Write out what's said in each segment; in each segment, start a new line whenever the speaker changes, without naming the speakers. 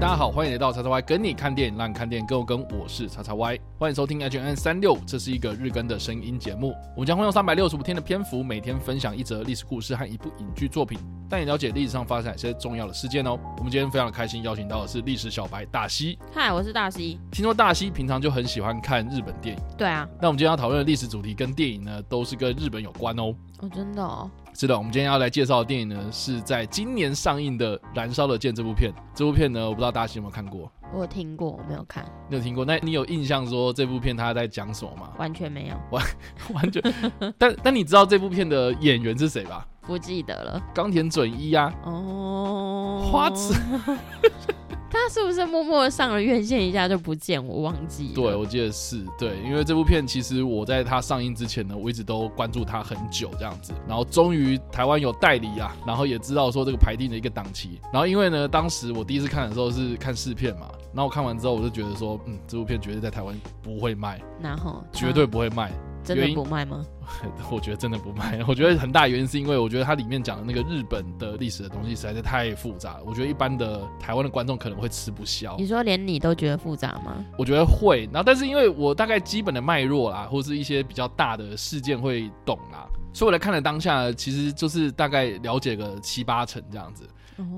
大家好，欢迎来到叉叉 Y 跟你看电影，让你看电影更有跟。我是叉叉 Y，欢迎收听 H N 三六，这是一个日更的声音节目。我们将会用三百六十五天的篇幅，每天分享一则历史故事和一部影剧作品，带你了解历史上发生哪些重要的事件哦。我们今天非常开心，邀请到的是历史小白大西。
嗨，我是大西。
听说大西平常就很喜欢看日本电影，
对啊。
那我们今天要讨论的历史主题跟电影呢，都是跟日本有关哦。
哦，真的哦。
是的，我们今天要来介绍的电影呢，是在今年上映的《燃烧的剑》这部片。这部片呢，我不知道大家有没有看过。
我有听过，我没有看。
你有听过？那你有印象说这部片他在讲什么吗？
完全没有，
完 完全。但但你知道这部片的演员是谁吧？
不记得了。
冈田准一啊。哦。花子。
他是不是默默上了院线一下就不见？我忘记。
对，我记得是对，因为这部片其实我在它上映之前呢，我一直都关注它很久这样子，然后终于台湾有代理啊，然后也知道说这个排定的一个档期，然后因为呢，当时我第一次看的时候是看试片嘛，然后我看完之后我就觉得说，嗯，这部片绝对在台湾不会卖，
然后
绝对不会卖。
真的不卖吗？
我觉得真的不卖。我觉得很大原因是因为我觉得它里面讲的那个日本的历史的东西实在是太复杂了，我觉得一般的台湾的观众可能会吃不消。
你说连你都觉得复杂吗？
我觉得会。然后但是因为我大概基本的脉络啦，或是一些比较大的事件会懂啦，所以我来看了当下，其实就是大概了解个七八成这样子。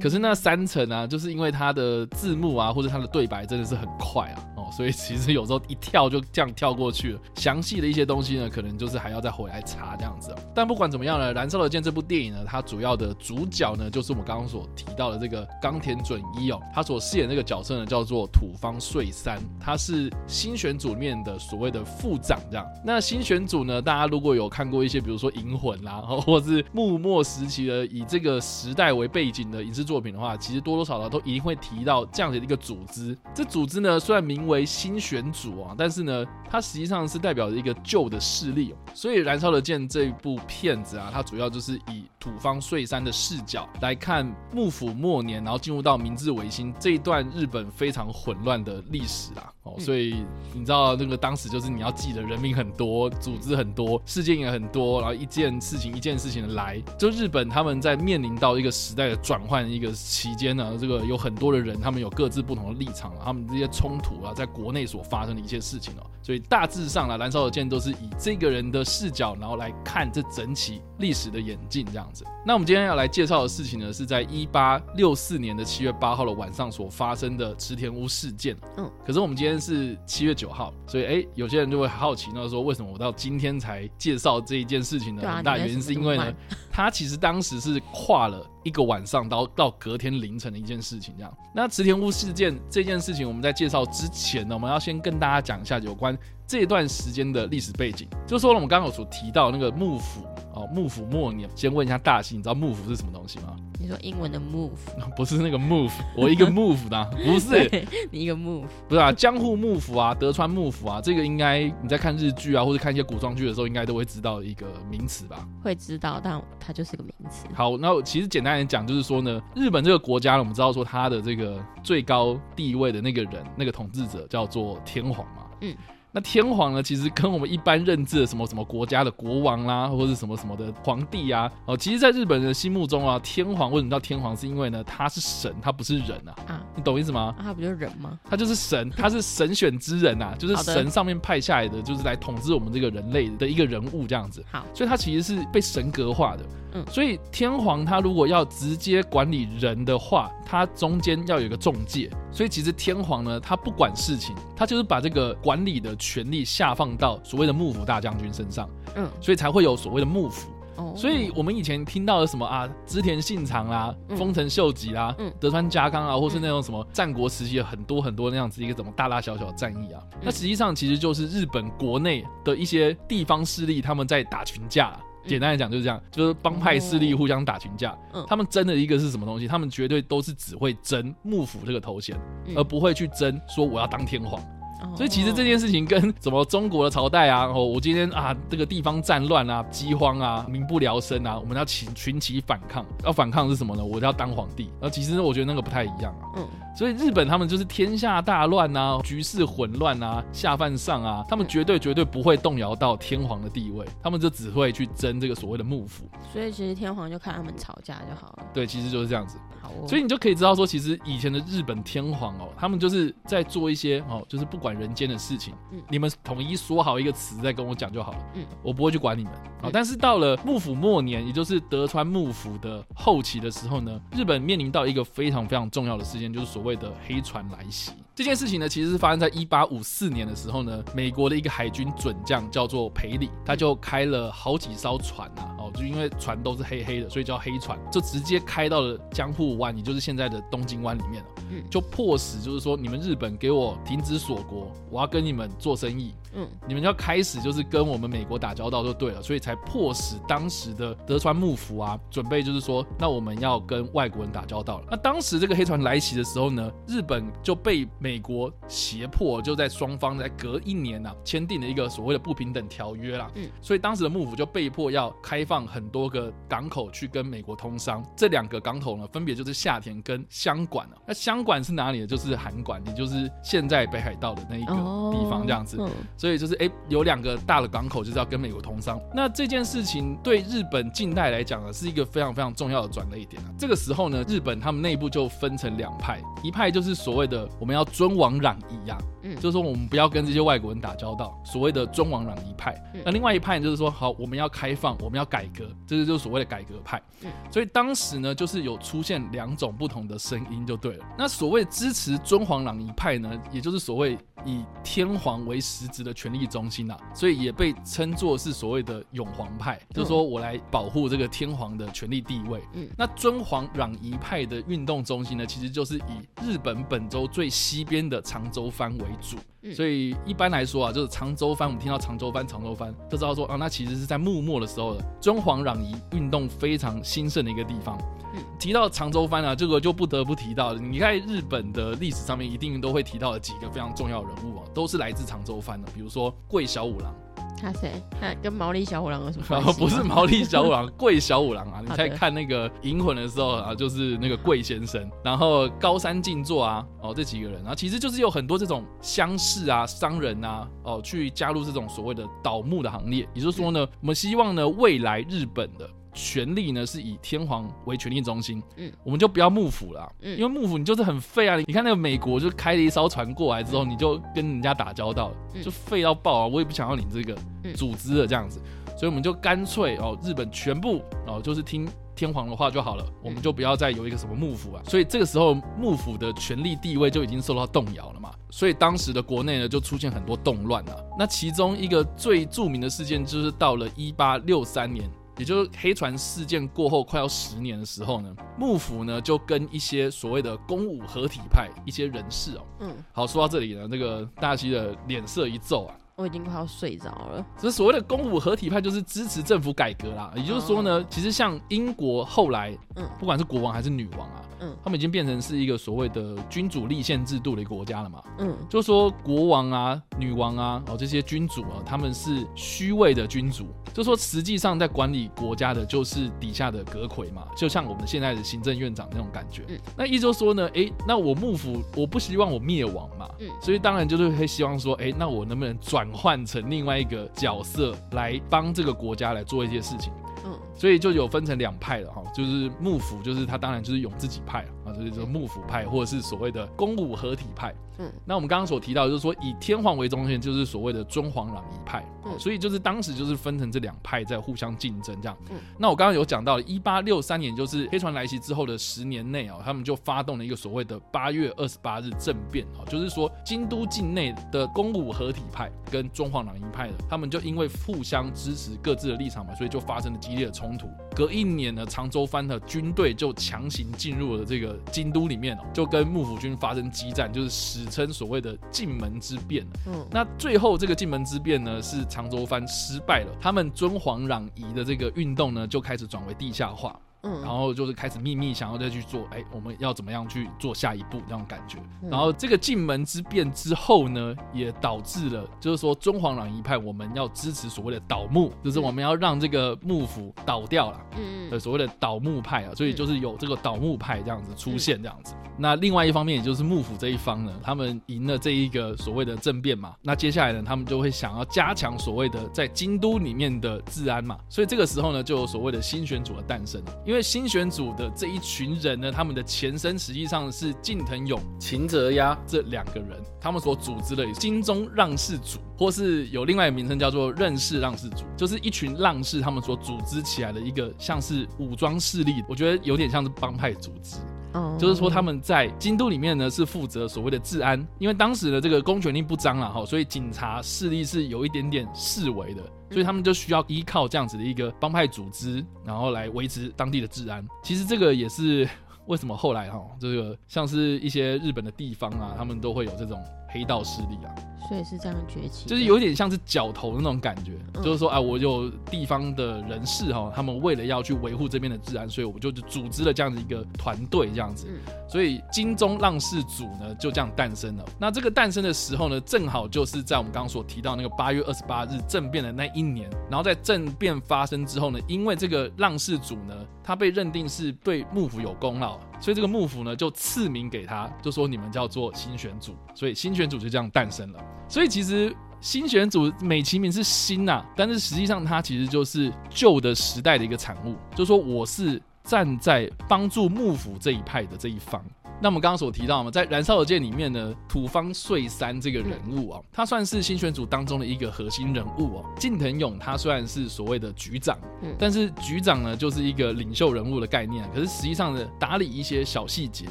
可是那三层啊，就是因为它的字幕啊，或者它的对白真的是很快啊，哦，所以其实有时候一跳就这样跳过去了。详细的一些东西呢，可能就是还要再回来查这样子。但不管怎么样呢，《燃烧的剑》这部电影呢，它主要的主角呢，就是我们刚刚所提到的这个冈田准一哦，他所饰演这个角色呢，叫做土方岁三，他是新选组里面的所谓的副长这样。那新选组呢，大家如果有看过一些，比如说《银魂》啦，或是幕末时期的以这个时代为背景的。影视作品的话，其实多多少少都一定会提到这样的一个组织。这组织呢，虽然名为新选组啊，但是呢，它实际上是代表着一个旧的势力。所以，《燃烧的剑》这部片子啊，它主要就是以土方岁三的视角来看幕府末年，然后进入到明治维新这一段日本非常混乱的历史啦。哦，所以你知道那个当时就是你要记得人民很多，组织很多，事件也很多，然后一件事情一件事情的来，就日本他们在面临到一个时代的转换一个期间呢，这个有很多的人，他们有各自不同的立场他们这些冲突啊，在国内所发生的一些事情哦，所以大致上呢，燃烧的剑都是以这个人的视角，然后来看这整起历史的演进这样子。那我们今天要来介绍的事情呢，是在一八六四年的七月八号的晚上所发生的池田屋事件。嗯，可是我们今天。天是七月九号，所以哎，有些人就会好奇，那说为什么我到今天才介绍这一件事情呢？很大原因是因为呢，他其实当时是跨了一个晚上到到隔天凌晨的一件事情。这样，那池田屋事件这件事情，我们在介绍之前呢，我们要先跟大家讲一下有关这段时间的历史背景。就说了，我们刚刚有所提到那个幕府。哦，幕府末年，先问一下大西，你知道幕府是什么东西吗？
你说英文的 move，
不是那个 move，我一个 move 的，不是
你一个 move，
不是啊，江户幕府啊，德川幕府啊，这个应该你在看日剧啊，或者看一些古装剧的时候，应该都会知道一个名词吧？
会知道，但它就是个名词。
好，那其实简单刚才讲，就是说呢，日本这个国家呢，我们知道说他的这个最高地位的那个人，那个统治者叫做天皇嘛，嗯。那天皇呢，其实跟我们一般认知的什么什么国家的国王啦，或者什么什么的皇帝啊，哦，其实，在日本人心目中啊，天皇为什么叫天皇？是因为呢，他是神，他不是人啊。啊，你懂意思吗？
他不就是人吗？
他就是神，他是神选之人啊，就是神上面派下来的，就是来统治我们这个人类的一个人物这样子。
好，
所以他其实是被神格化的。嗯，所以天皇他如果要直接管理人的话，他中间要有一个中介。所以其实天皇呢，他不管事情，他就是把这个管理的权力下放到所谓的幕府大将军身上。嗯，所以才会有所谓的幕府。哦，所以我们以前听到的什么啊，织田信长啦，丰臣秀吉啦，德川家康啊，或是那种什么战国时期的很多很多那样子一个什么大大小小的战役啊，那实际上其实就是日本国内的一些地方势力他们在打群架。简单来讲就是这样，就是帮派势力互相打群架。嗯，他们争的一个是什么东西？他们绝对都是只会争幕府这个头衔，而不会去争说我要当天皇。
哦
所以其实这件事情跟什么中国的朝代啊，哦，我今天啊这个地方战乱啊、饥荒啊、民不聊生啊，我们要起群起反抗，要反抗是什么呢？我要当皇帝。然后其实我觉得那个不太一样啊。
嗯，
所以日本他们就是天下大乱啊，局势混乱啊，下犯上啊，他们绝对绝对不会动摇到天皇的地位，他们就只会去争这个所谓的幕府。
所以其实天皇就看他们吵架就好了。
对，其实就是这样子。
好哦，
所以你就可以知道说，其实以前的日本天皇哦，他们就是在做一些哦，就是不管人间的事情，
嗯。
你们统一说好一个词再跟我讲就好了，
嗯。
我不会去管你们。啊、
嗯
但是到了幕府末年，也就是德川幕府的后期的时候呢，日本面临到一个非常非常重要的事件，就是所谓的黑船来袭。这件事情呢，其实是发生在一八五四年的时候呢，美国的一个海军准将叫做裴里，他就开了好几艘船啊，哦，就因为船都是黑黑的，所以叫黑船，就直接开到了江户湾，也就是现在的东京湾里面了。
嗯
就迫使就是说，你们日本给我停止锁国，我要跟你们做生意，
嗯
你们要开始就是跟我们美国打交道就对了，所以才迫使当时的德川幕府啊，准备就是说，那我们要跟外国人打交道了。那当时这个黑船来袭的时候呢，日本就被美国胁迫，就在双方在隔一年啊签订了一个所谓的不平等条约啦。
嗯
所以当时的幕府就被迫要开放很多个港口去跟美国通商。这两个港口呢，分别就是夏田跟香馆啊。那香馆是哪里呢？就是函馆，也就是现在北海道的那一个地方，这样子。
嗯
所以就是哎、诶有两个大的港口就是要跟美国通商。那这件事情对日本近代来讲呢，是一个非常非常重要的转捩点啊。这个时候呢，日本他们内部就分成两派，一派就是所谓的我们要尊王攘夷呀、
嗯
就是说我们不要跟这些外国人打交道，所谓的尊王攘夷派。
嗯
那另外一派就是说，好，我们要开放，我们要改革，这个就是所谓的改革派。
嗯
所以当时呢，就是有出现两种不同的声音就对了。那所谓支持尊皇攘夷派呢，也就是所谓以天皇为实质的权力中心啊，所以也被称作是所谓的永皇派，就是说我来保护这个天皇的权力地位。
嗯
那尊皇攘夷派的运动中心呢，其实就是以日本本州最西边的长州藩为主。
嗯
所以一般来说啊，就是长州藩，我们听到长州藩、长州藩，就知道说啊，那其实是在幕末的时候的尊皇攘夷运动非常兴盛的一个地方。
嗯
提到长州藩啊，这个就不得不提到了。你在日本的历史上面一定都会提到的几个非常重要的人物啊，都是来自长州藩的，比如说桂小五郎，
他谁？他跟毛利小五郎有什么关
然后
系？
不是毛利小五郎，桂小五郎啊！你在看那个《银魂》的时候啊，就是那个桂先生，然后高山静坐啊，哦这几个人，然后其实就是有很多这种乡士啊、商人啊，哦去加入这种所谓的倒木的行列。也就是说呢，我们希望呢未来日本的。权力呢是以天皇为权力中心，
嗯
我们就不要幕府了啊，
嗯
因为幕府你就是很废啊！你看那个美国就开了一艘船过来之后，你就跟人家打交道，
嗯
就废到爆啊！我也不想要你这个
嗯
组织的这样子，所以我们就干脆哦，日本全部哦就是听天皇的话就好了，我们就不要再有一个什么幕府啊。所以这个时候幕府的权力地位就已经受到动摇了嘛。所以当时的国内呢就出现很多动乱啊。那其中一个最著名的事件就是到了一八六三年。也就是黑船事件过后快要十年的时候呢，幕府呢就跟一些所谓的公武合体派一些人士哦，
嗯，
好说到这里呢，那个大西的脸色一皱啊，
我已经快要睡着了。
这所谓的公武合体派就是支持政府改革啦，也就是说呢，其实像英国后来，
嗯
不管是国王还是女王啊，
嗯
他们已经变成是一个所谓的君主立宪制度的一个国家了嘛。
嗯
就说国王啊、女王啊、哦这些君主啊，他们是虚位的君主，就说实际上在管理国家的就是底下的阁魁嘛，就像我们现在的行政院长那种感觉。
嗯
那意思就说呢，诶，那我幕府我不希望我灭亡嘛，
嗯
所以当然就是会希望说，诶，那我能不能转换成另外一个角色来帮这个国家来做一些事情？
嗯
所以就有分成两派了哈，就是幕府，就是他当然就是永自己派啊，就是说幕府派，或者是所谓的公武合体派。
嗯
那我们刚刚所提到，就是说以天皇为中心，就是所谓的尊皇攘夷派。
嗯
所以就是当时就是分成这两派在互相竞争这样。
嗯
那我刚刚有讲到，一八六三年就是黑船来袭之后的十年内啊，他们就发动了一个所谓的八月二十八日政变啊，就是说京都境内的公武合体派跟尊皇攘夷派的，他们就因为互相支持各自的立场嘛，所以就发生了激烈的冲突。隔一年呢，常州藩的军队就强行进入了这个京都里面哦，就跟幕府军发生激战，就是史称所谓的进门之变。
嗯
那最后这个进门之变呢，是长州藩失败了，他们尊皇攘夷的这个运动呢，就开始转为地下化。
嗯，
然后就是开始秘密想要再去做，哎，我们要怎么样去做下一步那种感觉。
嗯
然后这个进门之变之后呢，也导致了就是说中皇朗一派我们要支持所谓的倒幕，就是我们要让这个幕府倒掉了。
嗯
呃，所谓的倒幕派啊，所以就是有这个倒幕派这样子出现这样子。那另外一方面，也就是幕府这一方呢，他们赢了这一个所谓的政变嘛，那接下来呢，他们就会想要加强所谓的在京都里面的治安嘛，所以这个时候呢，就有所谓的新选组的诞生。因为新选组的这一群人呢，他们的前身实际上是近藤勇、秦泽压这两个人，他们所组织的金钟让士组，或是有另外一个名称叫做任氏让士组，就是一群浪士他们所组织起来的一个像是武装势力，我觉得有点像是帮派组织。
哦
就是说他们在京都里面呢是负责所谓的治安，因为当时的这个公权力不彰了哈，所以警察势力是有一点点示威的，所以他们就需要依靠这样子的一个帮派组织，然后来维持当地的治安。其实这个也是为什么后来哈，这个像是一些日本的地方啊，他们都会有这种黑道势力啊，
所以是这样崛起，
就是有点像是角头的那种感觉，
嗯。
就是说啊，我有地方的人士哈，他们为了要去维护这边的治安，所以我就组织了这样子一个团队这样子，
嗯。
所以金钟浪士组呢就这样诞生了。那这个诞生的时候呢，正好就是在我们刚刚所提到那个八月二十八日政变的那一年，然后在政变发生之后呢，因为这个浪士组呢，他被认定是对幕府有功劳，所以这个幕府呢就赐名给他，就说你们叫做新选组，所以新选组就这样诞生了。所以其实新选组美其名是新呐、但是实际上它其实就是旧的时代的一个产物，就是说我是站在帮助幕府这一派的这一方。那我们刚刚所提到嘛，在《燃烧的剑》里面呢，土方岁三这个人物啊，他算是新选组当中的一个核心人物哦。近藤勇他虽然是所谓的局长，
嗯
但是局长呢就是一个领袖人物的概念，可是实际上呢，打理一些小细节，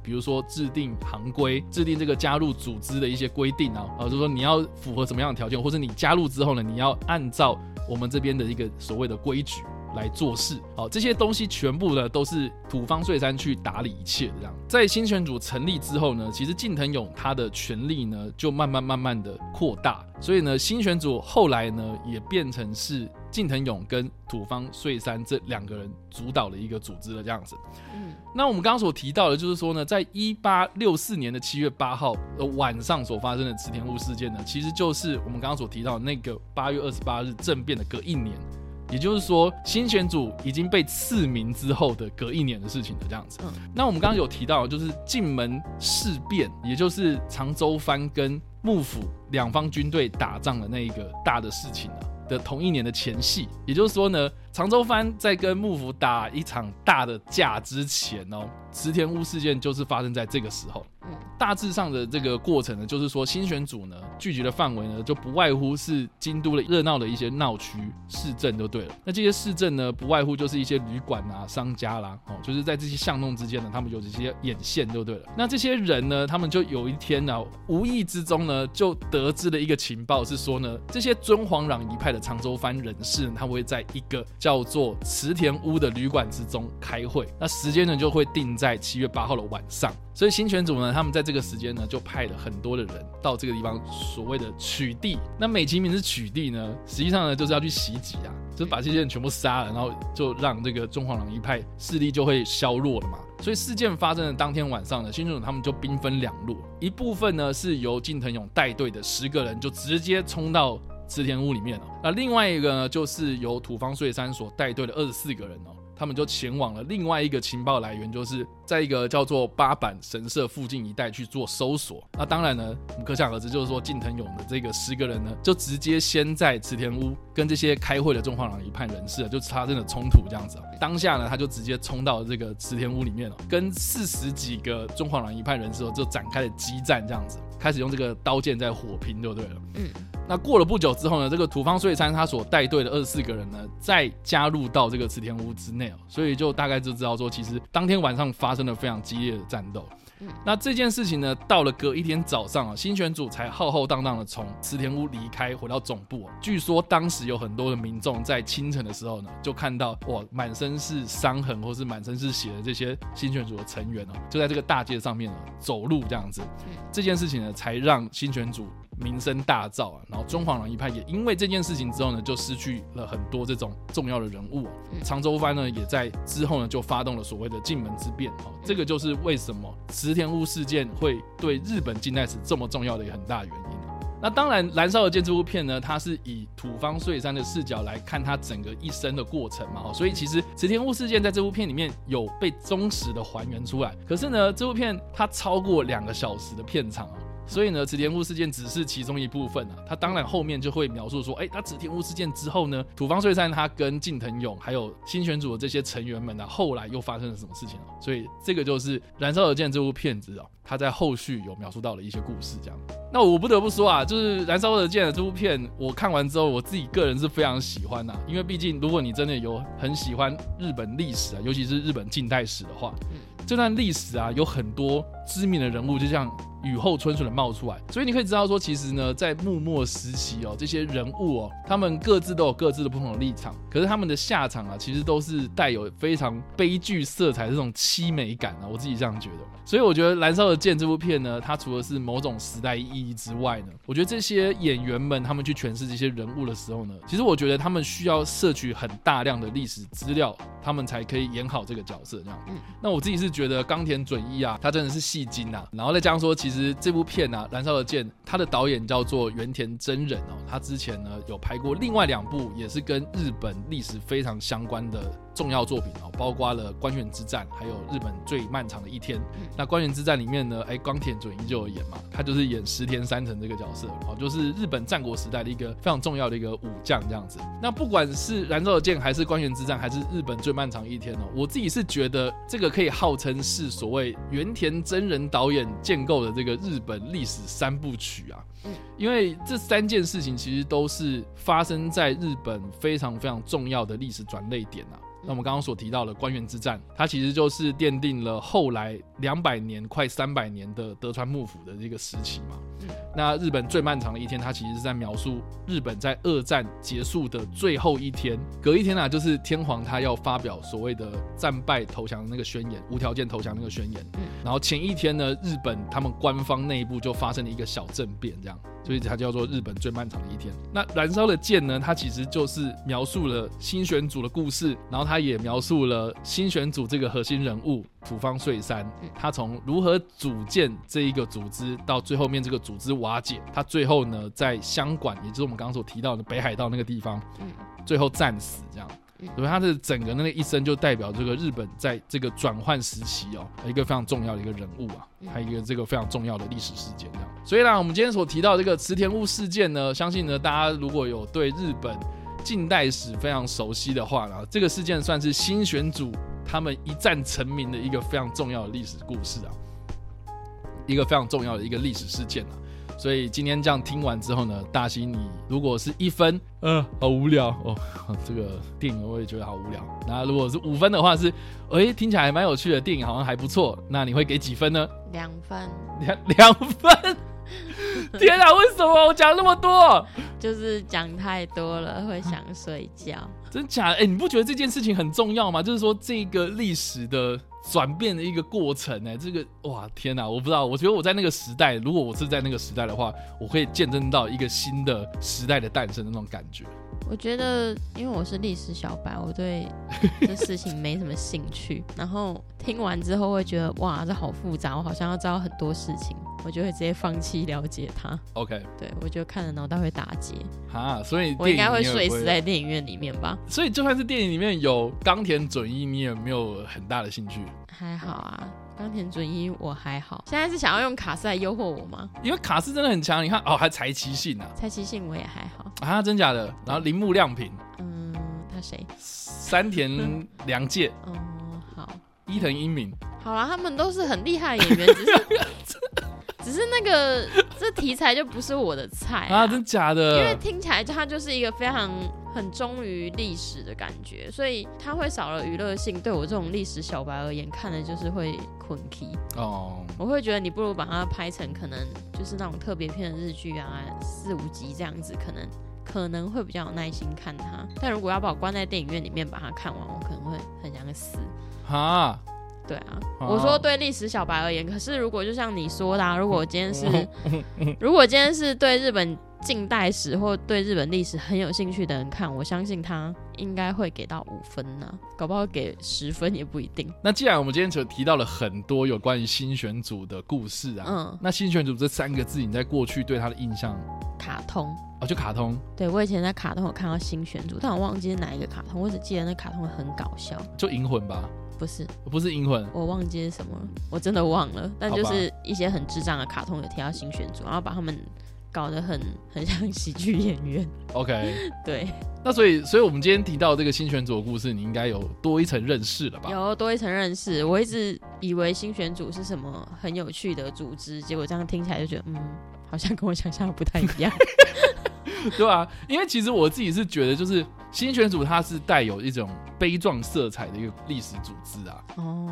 比如说制定行规、制定这个加入组织的一些规定啊，啊，就是说你要符合什么样的条件，或者你加入之后呢，你要按照我们这边的一个所谓的规矩。来做事，好，这些东西全部呢都是土方岁三去打理一切的这样。在新选组成立之后呢，其实近藤勇他的权力呢就慢慢慢慢的扩大，所以呢新选组后来呢也变成是近藤勇跟土方岁三这两个人主导的一个组织了这样子。
嗯
那我们刚刚所提到的，就是说呢，在一八六四年的七月八号呃晚上所发生的池田屋事件呢，其实就是我们刚刚所提到的那个八月二十八日政变的隔一年。也就是说，新选组已经被赐名之后的隔一年的事情了，这样子。
嗯
那我们刚刚有提到，就是进门事变，也就是长州藩跟幕府两方军队打仗的那一个大的事情啊的同一年的前戏。也就是说呢，长州藩在跟幕府打一场大的架之前哦，池田屋事件就是发生在这个时候。大致上的这个过程呢，就是说新选组呢聚集的范围呢，就不外乎是京都的热闹的一些闹区市镇就对了。那这些市镇呢，不外乎就是一些旅馆啊、商家啦，哦，就是在这些巷弄之间呢，他们有这些眼线就对了。那这些人呢，他们就有一天呢、无意之中呢，就得知了一个情报，是说呢，这些尊皇攘夷派的长州藩人士呢，他们会在一个叫做池田屋的旅馆之中开会，那时间呢就会定在七月八号的晚上。所以新选组呢，他们在这个时间呢，就派了很多的人到这个地方，所谓的取缔。那美其名是取缔呢，实际上呢就是要去袭击啊，就是把这些人全部杀了，然后就让这个中皇攘夷派势力就会削弱了嘛。所以事件发生的当天晚上呢，新选组他们就兵分两路，一部分呢是由近藤勇带队的十个人，就直接冲到池田屋里面了。那另外一个呢，就是由土方岁三所带队的二十四个人哦。他们就前往了另外一个情报来源，就是在一个叫做八坂神社附近一带去做搜索。那当然呢，我们可想而知，就是说近藤勇的这个十个人呢，就直接先在池田屋跟这些开会的中皇攘夷派人士啊就发生了冲突，这样子、当下呢，他就直接冲到这个池田屋里面了、跟四十几个中皇攘夷派人士就展开了激战，这样子，开始用这个刀剑在火拼，就对了。
嗯
那过了不久之后呢，这个土方岁三他所带队的二十四个人呢，再加入到这个池田屋之内哦，所以就大概就知道说，其实当天晚上发生了非常激烈的战斗。
嗯
那这件事情呢，到了隔一天早上啊，新选组才浩浩荡荡的从池田屋离开，回到总部、哦。据说当时有很多的民众在清晨的时候呢，就看到哇，满身是伤痕或是满身是血的这些新选组的成员哦，就在这个大街上面呢走路这样子。
嗯
这件事情呢，才让新选组名声大噪啊。然后中黄狼一派也因为这件事情之后呢，就失去了很多这种重要的人物。长州藩呢，也在之后呢就发动了所谓的进门之变。哦，这个就是为什么池田屋事件会对日本近代史这么重要的一个很大原因。那当然，《燃烧的建筑物片呢，它是以土方岁三的视角来看他整个一生的过程嘛，所以其实池田屋事件在这部片里面有被忠实的还原出来。可是呢，这部片它超过两个小时的片长啊。所以呢，池田屋事件只是其中一部分啊。他当然后面就会描述说，哎，他池田屋事件之后呢，土方岁三他跟近藤勇还有新选组的这些成员们呢，后来又发生了什么事情啊？所以这个就是《燃烧的剑》这部片子啊，他在后续有描述到了一些故事，这样。那我不得不说啊，就是《燃烧的剑》的这部片，我看完之后，我自己个人是非常喜欢呐。因为毕竟，如果你真的有很喜欢日本历史啊，尤其是日本近代史的话，这段历史啊，有很多知名的人物，就像。雨后春笋的冒出来，所以你可以知道说，其实呢，在幕末时期哦，这些人物哦，他们各自都有各自的不同的立场，可是他们的下场啊，其实都是带有非常悲剧色彩这种凄美感啊，我自己这样觉得。所以我觉得《燃烧的剑》这部片呢，它除了是某种时代意义之外呢，我觉得这些演员们他们去诠释这些人物的时候呢，其实我觉得他们需要摄取很大量的历史资料，他们才可以演好这个角色这样。嗯那我自己是觉得冈田准一啊，他真的是戏精啊，然后再加上说，其实其实这部片啊，《燃烧的剑》，它的导演叫做原田真人哦，他之前呢有拍过另外两部，也是跟日本历史非常相关的。重要作品哦，包括了官员之战，还有日本最漫长的一天。那官员之战里面呢，哎，冈田准一就有演嘛，他就是演石田三成这个角色哦，就是日本战国时代的一个非常重要的一个武将这样子。那不管是燃烧的剑，还是官员之战，还是日本最漫长一天哦，我自己是觉得这个可以号称是所谓原田真人导演建构的这个日本历史三部曲啊。因为这三件事情其实都是发生在日本非常非常重要的历史转捩点啊。那我们刚刚所提到的官员之战，它其实就是奠定了后来两百年、快三百年的德川幕府的这个时期嘛。那日本最漫长的一天，它其实是在描述日本在二战结束的最后一天，隔一天啊，就是天皇他要发表所谓的战败投降的那个宣言，无条件投降那个宣言。然后前一天呢，日本他们官方内部就发生了一个小政变，这样。所以它叫做日本最漫长的一天。那燃烧的剑呢？它其实就是描述了新选组的故事，然后它也描述了新选组这个核心人物土方岁三，他从如何组建这一个组织，到最后面这个组织瓦解，他最后呢在香馆，也就是我们刚刚所提到的北海道那个地方，最后战死这样。所以他的整个那个一生就代表这个日本在这个转换时期哦，一个非常重要的一个人物啊，还有一个这个非常重要的历史事件这样。所以呢，我们今天所提到这个池田屋事件呢，相信呢大家如果有对日本近代史非常熟悉的话呢，这个事件算是新选组他们一战成名的一个非常重要的历史故事啊，一个非常重要的一个历史事件啊。所以今天这样听完之后呢，大西，你如果是一分，呃，好无聊哦，这个电影我也觉得好无聊。那如果是五分的话，是，哎，听起来蛮有趣的电影，好像还不错。那你会给几分呢？
两分。
两 两分。天啊，为什么我讲那么多？
就是讲太多了，会想睡觉。
真假？哎，你不觉得这件事情很重要吗？就是说这个历史的。转变的一个过程呢，这个哇天哪，我不知道，我觉得我在那个时代，如果我是在那个时代的话，我会见证到一个新的时代的诞生的那种感觉。
我觉得，因为我是历史小白，我对这 事情没什么兴趣。然后听完之后会觉得，哇，这好复杂，我好像要知道很多事情，我就会直接放弃了解它。
OK，
对我觉得看了脑袋会打结。
啊，所以
我应该会睡死在电影院里面吧？
所以就算是电影里面有冈田准一，你也没有很大的兴趣？
还好啊。冈田准一我还好，现在是想要用卡斯来诱惑我吗？
因为卡斯真的很强，你看哦，还柴崎幸啊，
柴崎幸我也还好
啊，真假的？然后铃木亮平，
嗯，他谁？
山田凉介，
哦，好，
伊藤英明，
好啦，他们都是很厉害的演员，只是 只是那个这题材就不是我的菜
啊，真假的？
因为听起来他就是一个非常。很忠于历史的感觉，所以它会少了娱乐性。对我这种历史小白而言，看的就是会困 key 哦。我会觉得你不如把它拍成可能就是那种特别片的日剧啊，四五集这样子，可能可能会比较有耐心看它。但如果要把我关在电影院里面把它看完，我可能会很想死。
哈，
对啊，我说对历史小白而言，可是如果就像你说的，啊如果今天是，如果今天是对日本近代史或对日本历史很有兴趣的人看，我相信他应该会给到五分呢，搞不好给十分也不一定。
那既然我们今天就提到了很多有关于新选组的故事啊，嗯，那新选组这三个字，你在过去对他的印象？
卡通
哦，就卡通。
对我以前在卡通有看到新选组，但我忘记是哪一个卡通，我只记得那卡通很搞笑，
就银魂吧。
不是，
不是银魂，
我忘记是什么，我真的忘了。但就是一些很智障的卡通有提到新选组，然后把他们搞得很 很像喜剧演员。
OK，
对。
那所以，所以我们今天提到这个新选组的故事，你应该有多一层认识了吧？
有多一层认识。我一直以为新选组是什么很有趣的组织，结果这样听起来就觉得，嗯，好像跟我想象的不太一样。
对啊？因为其实我自己是觉得，就是新选组它是带有一种悲壮色彩的一个历史组织啊。哦。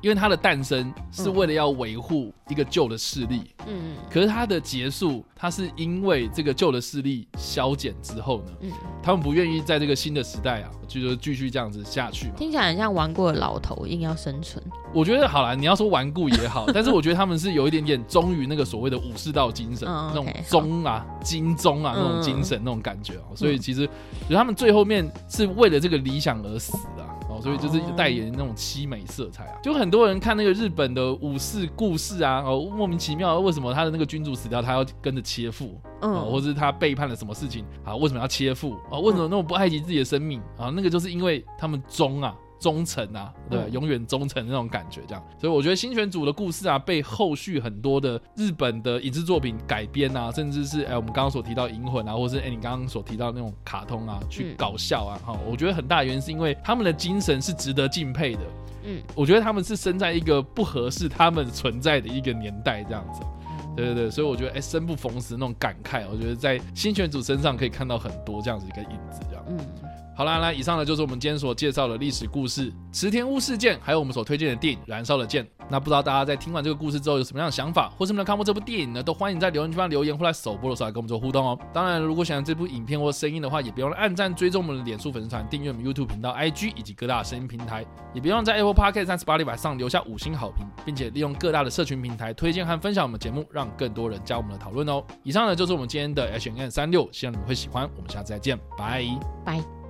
因为它的诞生是为了要维护一个旧的势力。嗯。可是它的结束，它是因为这个旧的势力消减之后呢？嗯。他们不愿意在这个新的时代啊，就是继续这样子下去。
听起来很像顽固的老头硬要生存。
我觉得好了，你要说顽固也好，但是我觉得他们是有一点点忠于那个所谓的武士道精神，那种忠啊、精忠啊那种精神那种感觉哦。所以其实，就他们最后面是为了这个理想而死的哦。所以就是代言那种凄美色彩啊。就很多人看那个日本的武士故事啊，哦，莫名其妙为什么他的那个君主死掉，他要跟着切腹，嗯，或者是他背叛了什么事情啊？为什么要切腹啊？为什么那么不爱惜自己的生命啊？那个就是因为他们忠啊。忠诚啊，对，永远忠诚那种感觉，这样，所以我觉得新选组的故事啊，被后续很多的日本的影视作品改编啊，甚至是哎，我们刚刚所提到银魂啊，或是哎，你刚刚所提到那种卡通啊，去搞笑啊，哈，我觉得很大原因是因为他们的精神是值得敬佩的，嗯，我觉得他们是生在一个不合适他们存在的一个年代，这样子，对对对，所以我觉得哎，生不逢时那种感慨，我觉得在新选组身上可以看到很多这样子一个影子。好啦，那以上呢就是我们今天所介绍的历史故事池田屋事件，还有我们所推荐的电影《燃烧的剑》。那不知道大家在听完这个故事之后有什么样的想法，或是没有看过这部电影呢？都欢迎在留言区方留言，或在首播的时候来跟我们做互动哦。当然，如果喜欢这部影片或声音的话，也别忘了按赞、追踪我们的脸书粉丝团、订阅我们 YouTube 频道、IG 以及各大声音平台，也别忘在 Apple Podcast 三十八里板上留下五星好评，并且利用各大的社群平台推荐和分享我们节目，让更多人加我们的讨论哦。以上呢就是我们今天的 H N 三六，希望你们会喜欢。我们下次再见，拜
拜。